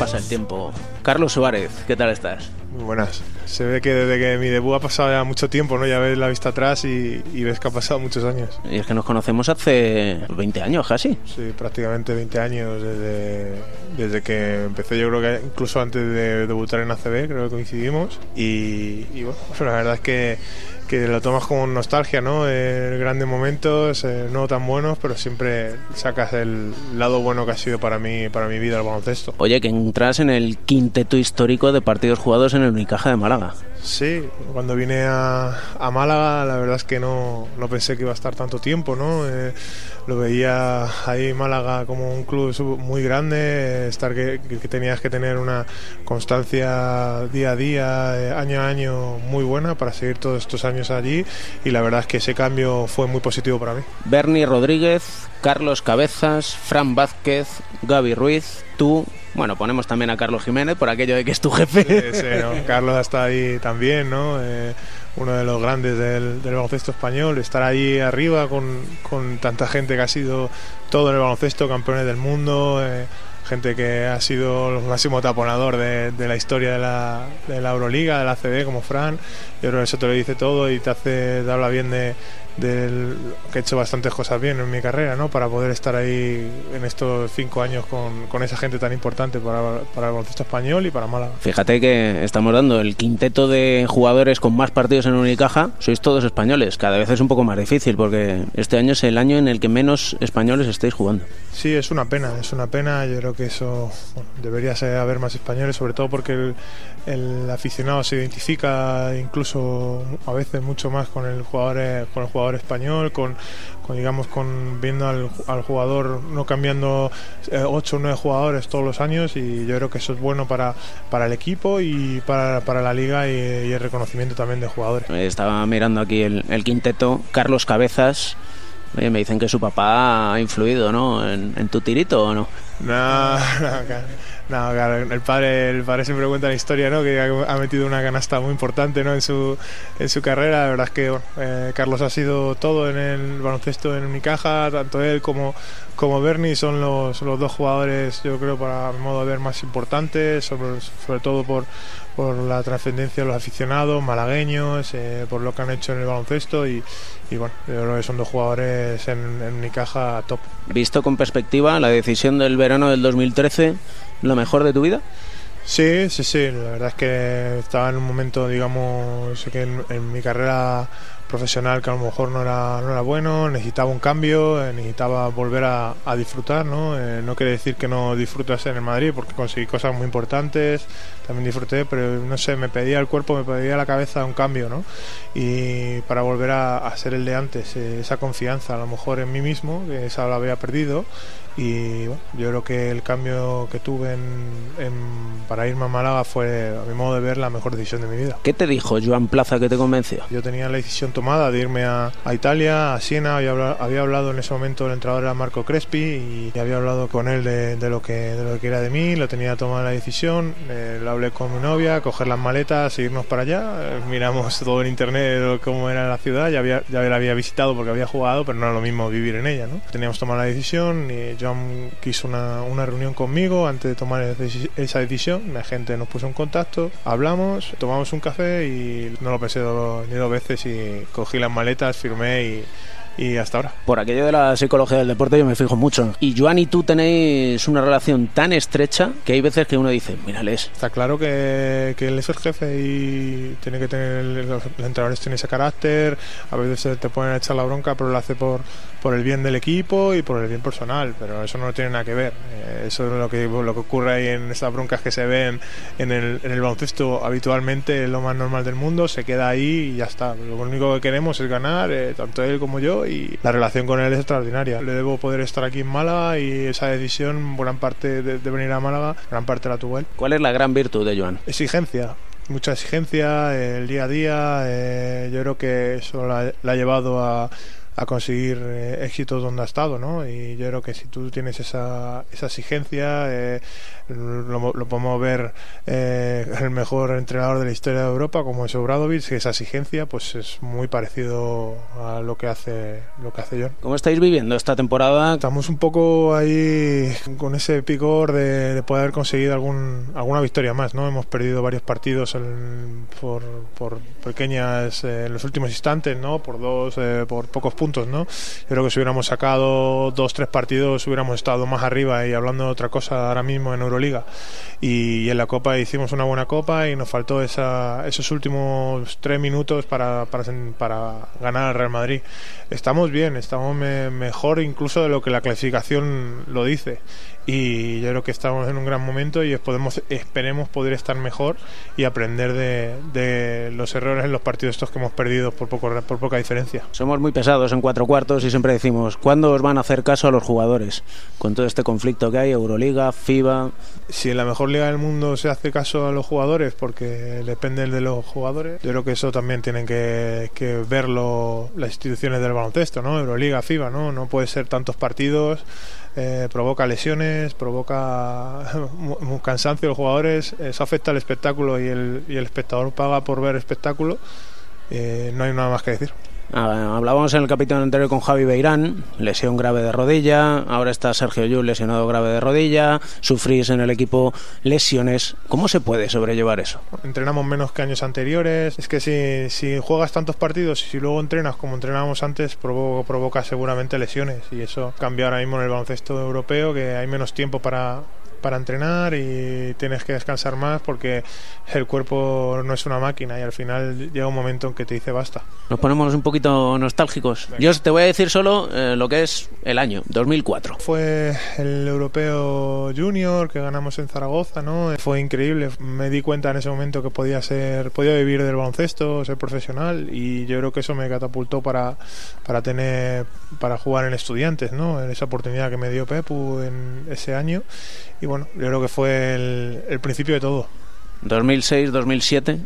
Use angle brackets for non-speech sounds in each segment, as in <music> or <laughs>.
pasa el tiempo. Carlos Suárez, ¿qué tal estás? Muy buenas. Se ve que desde que mi debut ha pasado ya mucho tiempo, ¿no? Ya ves la vista atrás y, ves que ha pasado muchos años. Y es que nos conocemos hace 20 años casi. Sí, prácticamente 20 años desde, desde que empecé, yo creo que incluso antes de debutar en ACB, creo que coincidimos. Y, bueno, pues la verdad es que que lo tomas como nostalgia, ¿no? Eh, grandes momentos, eh, no tan buenos, pero siempre sacas el lado bueno que ha sido para mí, para mi vida el baloncesto. Oye, que entras en el quinteto histórico de partidos jugados en el Unicaja de Málaga. Sí, cuando vine a, a, Málaga la verdad es que no, no, pensé que iba a estar tanto tiempo, ¿no? Eh, lo veía ahí Málaga como un club muy grande, estar que, que, tenías que tener una constancia día a día, eh, año a año muy buena para seguir todos estos años allí y la verdad es que ese cambio fue muy positivo para mí. Bernie Rodríguez, Carlos Cabezas, Fran Vázquez, Gaby Ruiz, tú bueno, ponemos también a Carlos Jiménez por aquello de que es tu jefe. Sí, sí, <laughs> Carlos está ahí también, ¿no? Eh, uno de los grandes del, baloncesto español, estar ahí arriba con, con, tanta gente que ha sido todo en el baloncesto, campeones del mundo, eh, gente que ha sido el máximo taponador de, de la historia de la, de la, Euroliga, de la CB, como Fran. Yo creo que eso te lo dice todo y te hace, te habla bien de, del que he hecho bastantes cosas bien en mi carrera, ¿no? Para poder estar ahí en estos cinco años con, con esa gente tan importante para, para, el baloncesto español y para Málaga. Fíjate que estamos dando el quinteto de jugadores con más partidos en Unicaja, sois todos españoles. Cada vez es un poco más difícil porque este año es el año en el que menos españoles estáis jugando. Sí, es una pena, es una pena. Yo creo que eso debería ser haber más españoles, sobre todo porque el, el aficionado se identifica incluso a veces mucho más con el jugador, con el jugador español, con, digamos con viendo al, jugador no cambiando 8 eh, o 9 jugadores todos los años y yo creo que eso es bueno para, para el equipo y para, para la liga y, el reconocimiento también de jugadores. Estaba mirando aquí el, quinteto, Carlos Cabezas. me dicen que su papá ha influido, ¿no? ¿En, tu tirito o no? No, <laughs> no, no, claro, el padre, el padre siempre cuenta la historia, ¿no? Que ha metido una canasta muy importante, ¿no? En su, en su carrera. La verdad es que eh, Carlos ha sido todo en el baloncesto en Unicaja, tanto él como, como Bernie son los, los dos jugadores, yo creo, para mi modo de ver, más importantes, sobre, sobre todo por, por la trascendencia de los aficionados malagueños, eh, por lo que han hecho en el baloncesto y, y, bueno, yo creo que son dos jugadores en, en Unicaja top. Visto con perspectiva, la decisión del verano del 2013 lo mejor de tu vida? Sí, sí, sí. La verdad es que estaba en un momento, digamos, que en, mi carrera profesional que a lo mejor no era, no era bueno, necesitaba un cambio, eh, necesitaba volver a, disfrutar, ¿no? Eh, no quiere decir que no disfrutase en el Madrid porque conseguí cosas muy importantes, también disfruté, pero no sé, me pedía el cuerpo, me pedía la cabeza un cambio, ¿no? Y para volver a, ser el de antes, eh, esa confianza a lo mejor en mí mismo, que esa la había perdido y bueno, yo creo que el cambio que tuve en, para irme a Málaga fue, a mi modo de ver, la mejor decisión de mi vida. ¿Qué te dijo Joan Plaza que te convenció? Yo tenía la decisión tomada de irme a, Italia, a Siena, había hablado, había hablado, en ese momento el entrenador era Marco Crespi y había hablado con él de, lo, que, de lo que era de mí, lo tenía tomada la decisión, eh, lo hablé con mi novia, coger las maletas, irnos para allá, eh, miramos <laughs> todo en internet cómo era la ciudad, ya, había, ya la había visitado porque había jugado, pero no era lo mismo vivir en ella. ¿no? Teníamos tomado la decisión y Joan quiso una, una, reunión conmigo antes de tomar esa decisión. La gente nos puso en contacto, hablamos, tomamos un café y no lo pensé ni dos veces y cogí las maletas, firmé y y hasta ahora. Por aquello de la psicología del deporte yo me fijo mucho. Y Joan y tú tenéis una relación tan estrecha que hay veces que uno dice, mírales. Está claro que, que él es el jefe y tiene que tener, los entrenadores tienen ese carácter, a veces te ponen a echar la bronca, pero lo hace por, por el bien del equipo y por el bien personal, pero eso no tiene nada que ver. Eh, eso es lo que, lo que ocurre ahí en estas broncas que se ven en el, en el baloncesto habitualmente, es lo más normal del mundo, se queda ahí y ya está. Lo único que queremos es ganar, eh, tanto él como yo, y la relación con él es extraordinaria. Le debo poder estar aquí en Málaga y esa decisión, gran parte de, venir a Málaga, gran parte la tuvo él. ¿Cuál es la gran virtud de Joan? Exigencia mucha exigencia, el día a día. Eh, yo creo que eso la, ha llevado a, a conseguir eh, éxitos donde ha estado, ¿no? Y yo creo que si tú tienes esa, esa exigencia, eh, lo, podemos ver eh, el mejor entrenador de la historia de Europa como es Obradovic que esa exigencia pues es muy parecido a lo que hace lo que hace John ¿Cómo estáis viviendo esta temporada? Estamos un poco ahí con ese picor de, poder haber conseguido algún, alguna victoria más no hemos perdido varios partidos por, por, pequeñas eh, en los últimos instantes no por dos eh, por pocos puntos no yo creo que si hubiéramos sacado dos tres partidos hubiéramos estado más arriba y hablando de otra cosa ahora mismo en Euroliga y, en la Copa hicimos una buena Copa y nos faltó esos últimos tres minutos para, para, ganar al Real Madrid. Estamos bien, estamos mejor incluso de lo que la clasificación lo dice y yo creo que estamos en un gran momento y podemos, esperemos poder estar mejor y aprender de, los errores en los partidos estos que hemos perdido por, poco, por poca diferencia. Somos muy pesados cuatro cuartos y siempre decimos, ¿cuándo os van a hacer caso a los jugadores? Con todo este conflicto que hay, Euroliga, FIBA... Si en la mejor liga del mundo se hace caso a los jugadores, porque depende de los jugadores, yo creo que eso también tienen que, que verlo las instituciones del baloncesto, ¿no? Euroliga, FIBA, ¿no? No puede ser tantos partidos eh, provoca lesiones, provoca <laughs> cansancio de los jugadores, eso afecta al espectáculo y el, y el espectador paga por ver espectáculo. Eh, no hay nada más que decir. Hablábamos en el capítulo anterior con Javi Beirán, lesión grave de rodilla, ahora está Sergio Llull lesionado grave de rodilla, sufrís en el equipo lesiones. ¿Cómo se puede sobrellevar eso? Entrenamos menos que años anteriores. Es que si, si juegas tantos partidos y si luego entrenas como entrenábamos antes, provoca, provoca seguramente lesiones. Y eso cambia ahora mismo en el baloncesto europeo, que hay menos tiempo para, para entrenar y tienes que descansar más porque el cuerpo no es una máquina y al final llega un momento en que te dice basta. Nos ponemos un poquito nostálgicos. Yo te voy a decir solo eh, lo que es el año, 2004. Fue el europeo junior que ganamos en Zaragoza, ¿no? Fue increíble. Me di cuenta en ese momento que podía ser, podía vivir del baloncesto, ser profesional y yo creo que eso me catapultó para, para tener, para jugar en estudiantes, ¿no? En esa oportunidad que me dio Pepu en ese año y bueno, yo creo que fue el, el principio de todo. 2006, 2007.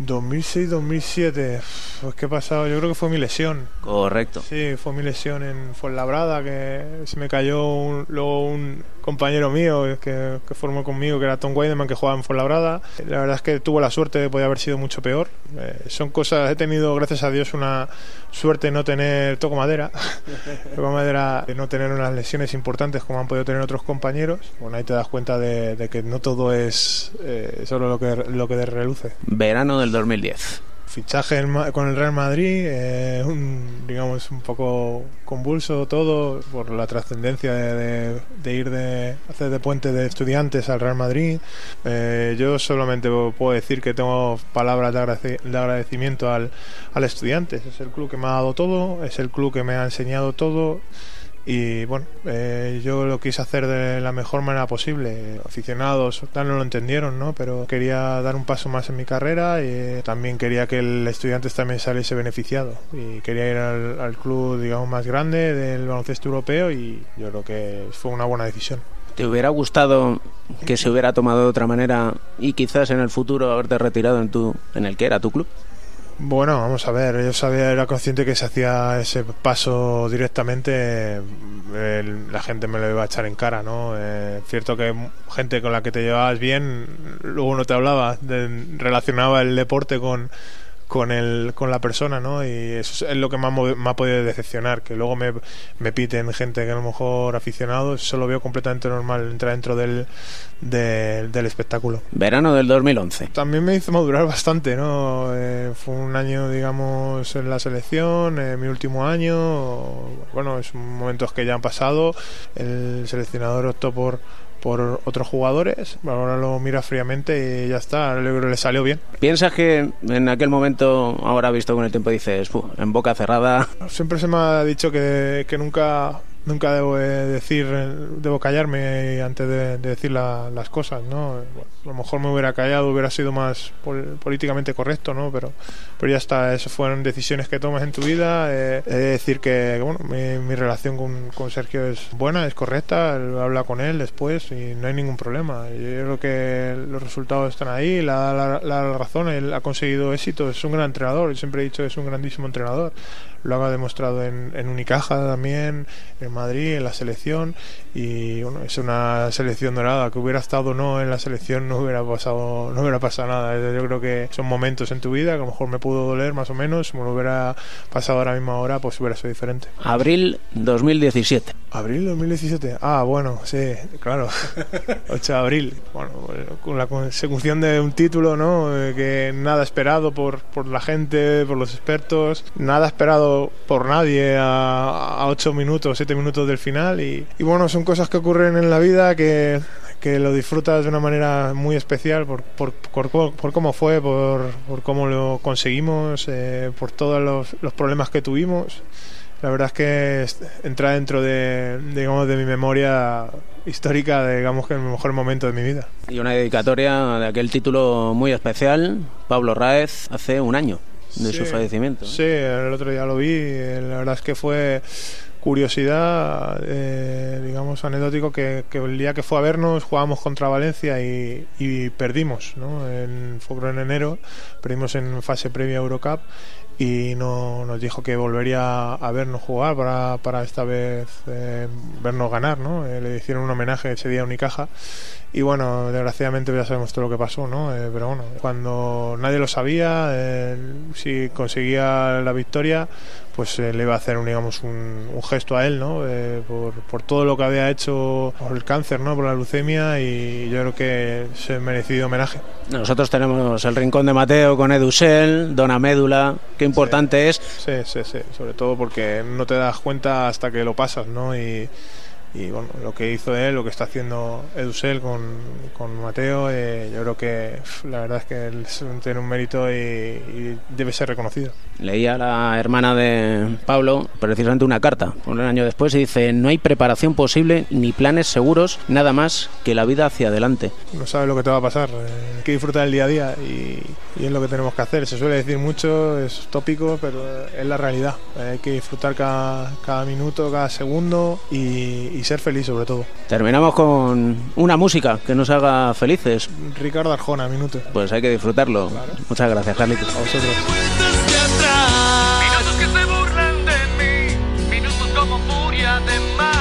2006-2007, pues qué pasado, yo creo que fue mi lesión. Correcto. Sí, fue mi lesión en Fuenlabrada, que se me cayó luego un compañero mío que, que, formó conmigo, que era Tom Weideman, que jugaba en Fuenlabrada. La verdad es que tuvo la suerte de poder haber sido mucho peor. Eh, son cosas, he tenido, gracias a Dios, una suerte de no tener, toco madera, <laughs> toco madera, de no tener unas lesiones importantes como han podido tener otros compañeros. Bueno, ahí te das cuenta de, que no todo es eh, solo lo que, lo que reluce. Verano de 2010. Fichaje con el Real Madrid, eh, un, digamos un poco convulso todo por la trascendencia de, ir de hacer de puente de estudiantes al Real Madrid. Eh, yo solamente puedo decir que tengo palabras de, de agradecimiento al, al Estudiantes. Es el club que me ha dado todo, es el club que me ha enseñado todo y bueno, eh, yo lo quise hacer de la mejor manera posible. Aficionados tal no lo entendieron, ¿no? Pero quería dar un paso más en mi carrera y también quería que el estudiante también saliese beneficiado. Y quería ir al, club, digamos, más grande del baloncesto europeo y yo creo que fue una buena decisión. ¿Te hubiera gustado que se hubiera tomado de otra manera y quizás en el futuro haberte retirado en, tu, en el que era tu club? Bueno, vamos a ver, yo sabía, era consciente que se hacía ese paso directamente, la gente me lo iba a echar en cara, ¿no? Es cierto que gente con la que te llevabas bien, luego no te hablaba, relacionaba el deporte con, con, el, con la persona, ¿no? Y eso es lo que más me ha podido decepcionar, que luego me, me piten gente que a lo mejor aficionados, eso lo veo completamente normal, entrar dentro del, del espectáculo. Verano del 2011. También me hizo madurar bastante, ¿no? Eh, fue un año, digamos, en la selección, eh, mi último año, bueno, es momentos que ya han pasado, el seleccionador optó por por otros jugadores. Ahora lo mira fríamente y ya está, le salió bien. ¿Piensas que en aquel momento, ahora visto con el tiempo, dices, en boca cerrada? Siempre se me ha dicho que, que nunca nunca debo decir, debo callarme antes de, decir las cosas, ¿no? a lo mejor me hubiera callado, hubiera sido más políticamente correcto, ¿no? Pero, pero ya está, esas fueron decisiones que tomas en tu vida. Eh, he de decir que, bueno, mi, relación con, con, Sergio es buena, es correcta, habla con él después y no hay ningún problema. Yo creo que los resultados están ahí, la, la, la razón, él ha conseguido éxito, es un gran entrenador, siempre he dicho que es un grandísimo entrenador lo ha demostrado en, en Unicaja también, en Madrid, en la selección, y bueno, es una selección dorada, que hubiera estado no en la selección no hubiera pasado, no hubiera pasado nada. Yo creo que son momentos en tu vida que a lo mejor me pudo doler más o menos, me lo hubiera pasado ahora misma hora, pues hubiera sido diferente. Abril 2017. Abril 2017. Ah, bueno, sí, claro. <laughs> 8 de abril. Bueno, con la consecución de un título, ¿no? Eh, que nada esperado por, por la gente, por los expertos, nada esperado por nadie a, a 8 minutos, 7 minutos del final. Y, y bueno, son cosas que ocurren en la vida que que lo disfrutas de una manera muy especial por, por, por, por cómo fue, por, por, cómo lo conseguimos, eh, por todos los, los, problemas que tuvimos. La verdad es que entra dentro de, digamos, de mi memoria histórica, digamos que el mejor momento de mi vida. Y una dedicatoria de aquel título muy especial, Pablo Raez, hace un año de sí, su fallecimiento. Sí, el otro día lo vi, la verdad es que fue curiosidad, eh, digamos, anecdótico, que, el día que fue a vernos jugábamos contra Valencia y, y perdimos, ¿no? En, fue en enero, perdimos en fase previa a Eurocup y no, nos dijo que volvería a vernos jugar para, para esta vez eh, vernos ganar, ¿no? Eh, le hicieron un homenaje ese día a Unicaja y bueno, desgraciadamente ya sabemos todo lo que pasó, ¿no? Eh, pero bueno, cuando nadie lo sabía, eh, si conseguía la victoria, pues eh, le iba a hacer, un, digamos, un, un, gesto a él, ¿no? Eh, por, por, todo lo que había hecho por el cáncer, ¿no? Por la leucemia y yo creo que se merecido homenaje. Nosotros tenemos el Rincón de Mateo con Edusel, Dona Médula, qué importante sí, es. Sí, sí, sí, sobre todo porque no te das cuenta hasta que lo pasas, ¿no? Y, y bueno, lo que hizo él, lo que está haciendo Edusel con, con Mateo, eh, yo creo que la verdad es que él tiene un mérito y, y, debe ser reconocido. Leía la hermana de Pablo precisamente una carta un año después y dice, no hay preparación posible ni planes seguros, nada más que la vida hacia adelante. No sabes lo que te va a pasar, eh, hay que disfrutar el día a día y, y, es lo que tenemos que hacer. Se suele decir mucho, es tópico, pero es la realidad. Hay que disfrutar cada, cada minuto, cada segundo y, y ser feliz sobre todo. Terminamos con una música que nos haga felices. Ricardo Arjona, minuto. Pues hay que disfrutarlo. Claro. Muchas gracias, Carlitos. A vosotros. Minutos que se burlan de mí, minutos como furia de mar.